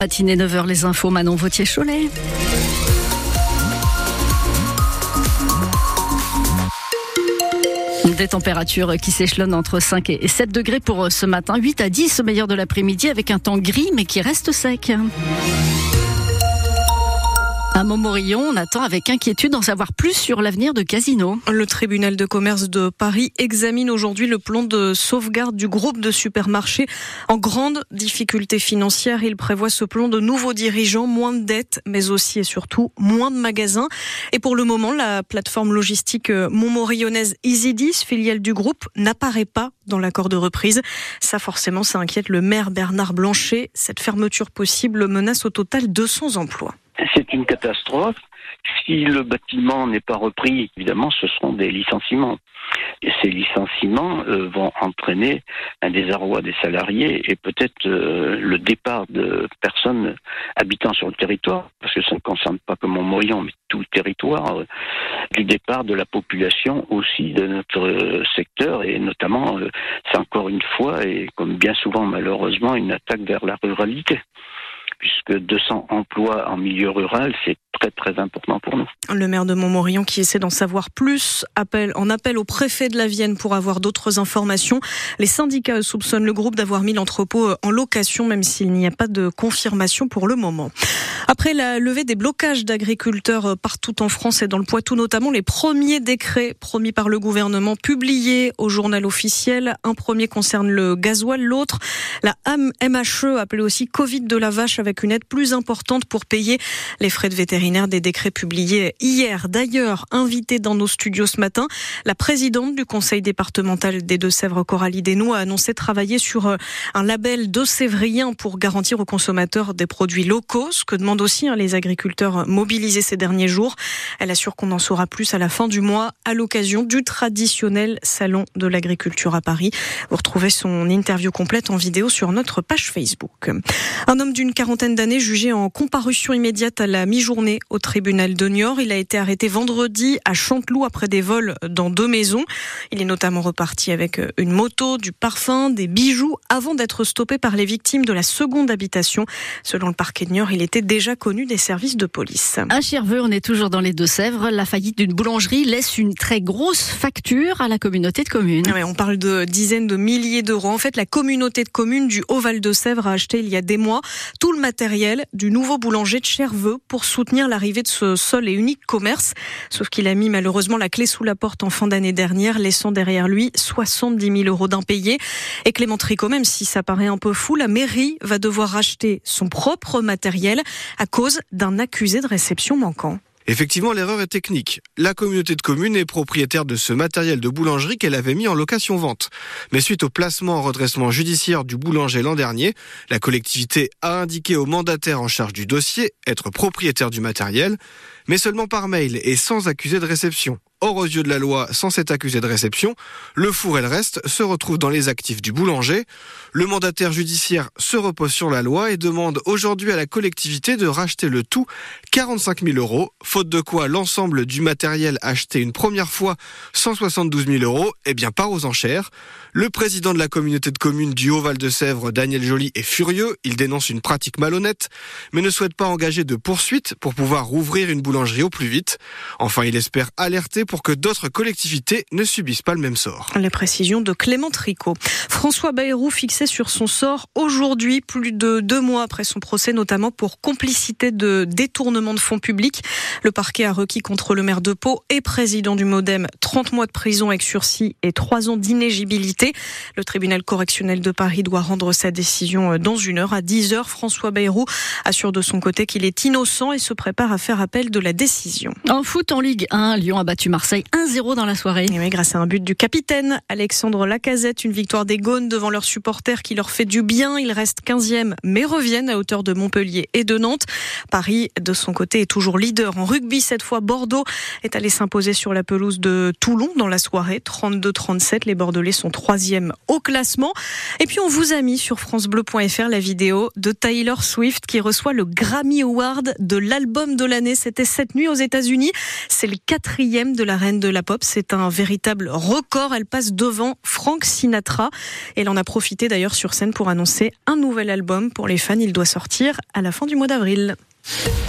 Matinée 9h, les infos, Manon Vautier-Cholet. Des températures qui s'échelonnent entre 5 et 7 degrés pour ce matin, 8 à 10 au meilleur de l'après-midi avec un temps gris mais qui reste sec. À Montmorillon, on attend avec inquiétude d'en savoir plus sur l'avenir de Casino. Le tribunal de commerce de Paris examine aujourd'hui le plan de sauvegarde du groupe de supermarchés en grande difficulté financière. Il prévoit ce plan de nouveaux dirigeants, moins de dettes, mais aussi et surtout moins de magasins. Et pour le moment, la plateforme logistique montmorillonnaise EasyDis, filiale du groupe, n'apparaît pas dans l'accord de reprise. Ça, forcément, ça inquiète le maire Bernard Blanchet. Cette fermeture possible menace au total 200 emplois c'est une catastrophe. Si le bâtiment n'est pas repris, évidemment, ce seront des licenciements. Et ces licenciements euh, vont entraîner un désarroi des salariés et peut-être euh, le départ de personnes habitant sur le territoire, parce que ça ne concerne pas que Montmorillon, mais tout le territoire, euh, du départ de la population aussi de notre secteur et notamment, c'est encore une fois et comme bien souvent malheureusement, une attaque vers la ruralité puisque 200 emplois en milieu rural, c'est Le maire de Montmorillon qui essaie d'en savoir plus appelle, en appelle au préfet de la Vienne pour avoir d'autres informations. Les syndicats soupçonnent le groupe d'avoir mis l'entrepôt en location même s'il n'y a pas de confirmation pour le moment. Après la levée des blocages d'agriculteurs partout en France et dans le Poitou notamment, les premiers décrets promis par le gouvernement publiés au journal officiel. Un premier concerne le gasoil, l'autre la MHE appelée aussi Covid de la vache avec une aide plus importante pour payer les frais de vétérinaire des décrets publiés hier. D'ailleurs, invitée dans nos studios ce matin, la présidente du conseil départemental des Deux-Sèvres, Coralie Desnoux, a annoncé travailler sur euh, un label deux-sévrien pour garantir aux consommateurs des produits locaux, ce que demandent aussi hein, les agriculteurs mobilisés ces derniers jours. Elle assure qu'on en saura plus à la fin du mois à l'occasion du traditionnel salon de l'agriculture à Paris. Vous retrouvez son interview complète en vidéo sur notre page Facebook. Un homme d'une quarantaine d'années, jugé en comparution immédiate à la mi-journée au tribunal de Niort. Il a été arrêté vendredi à Chanteloup après des vols dans deux maisons. Il est notamment reparti avec une moto, du parfum, des bijoux avant d'être stoppé par les victimes de la seconde habitation. Selon le parquet de Niort, il était déjà connu des services de police. À Cherveux, on est toujours dans les Deux-Sèvres. La faillite d'une boulangerie laisse une très grosse facture à la communauté de communes. on parle de dizaines de milliers d'euros. En fait, la communauté de communes du Haut-Val de Sèvres a acheté il y a des mois tout le matériel du nouveau boulanger de Cherveux pour soutenir l'arrivée de ce seul et unique commerce. Sauf qu'il a mis malheureusement la clé sous la porte en fin d'année dernière, laissant derrière lui 70 000 euros d'impayés. Et Clément Tricot, même si ça paraît un peu fou, la mairie va devoir racheter son propre matériel à cause d'un accusé de réception manquant. Effectivement, l'erreur est technique. La communauté de communes est propriétaire de ce matériel de boulangerie qu'elle avait mis en location-vente. Mais suite au placement en redressement judiciaire du boulanger l'an dernier, la collectivité a indiqué au mandataire en charge du dossier être propriétaire du matériel, mais seulement par mail et sans accusé de réception. Or, aux yeux de la loi, sans cet accusé de réception, le four et le reste se retrouvent dans les actifs du boulanger. Le mandataire judiciaire se repose sur la loi et demande aujourd'hui à la collectivité de racheter le tout 45 000 euros, faute de quoi l'ensemble du matériel acheté une première fois 172 000 euros, eh bien part aux enchères. Le président de la communauté de communes du Haut-Val de Sèvres, Daniel Joly, est furieux. Il dénonce une pratique malhonnête, mais ne souhaite pas engager de poursuite pour pouvoir rouvrir une boulangerie au plus vite. Enfin, il espère alerter pour que d'autres collectivités ne subissent pas le même sort. Les précisions de Clément Tricot. François Bayrou fixé sur son sort aujourd'hui, plus de deux mois après son procès, notamment pour complicité de détournement de fonds publics. Le parquet a requis contre le maire de Pau et président du Modem 30 mois de prison avec sursis et 3 ans d'inégibilité. Le tribunal correctionnel de Paris doit rendre sa décision dans une heure. À 10 heures, François Bayrou assure de son côté qu'il est innocent et se prépare à faire appel de la décision. En foot en Ligue 1, Lyon a battu Marseille 1-0 dans la soirée. Et oui, grâce à un but du capitaine Alexandre Lacazette, une victoire des Gaunes devant leurs supporters qui leur fait du bien. Ils restent 15e mais reviennent à hauteur de Montpellier et de Nantes. Paris, de son côté, est toujours leader en rugby. Cette fois, Bordeaux est allé s'imposer sur la pelouse de Toulon dans la soirée. 32-37. Les Bordelais sont troisième au classement. Et puis, on vous a mis sur FranceBleu.fr la vidéo de Taylor Swift qui reçoit le Grammy Award de l'album de l'année. C'était cette nuit aux États-Unis. C'est le quatrième de la reine de la pop. C'est un véritable record. Elle passe devant Frank Sinatra. Elle en a profité d'ailleurs sur scène pour annoncer un nouvel album pour les fans. Il doit sortir à la fin du mois d'avril.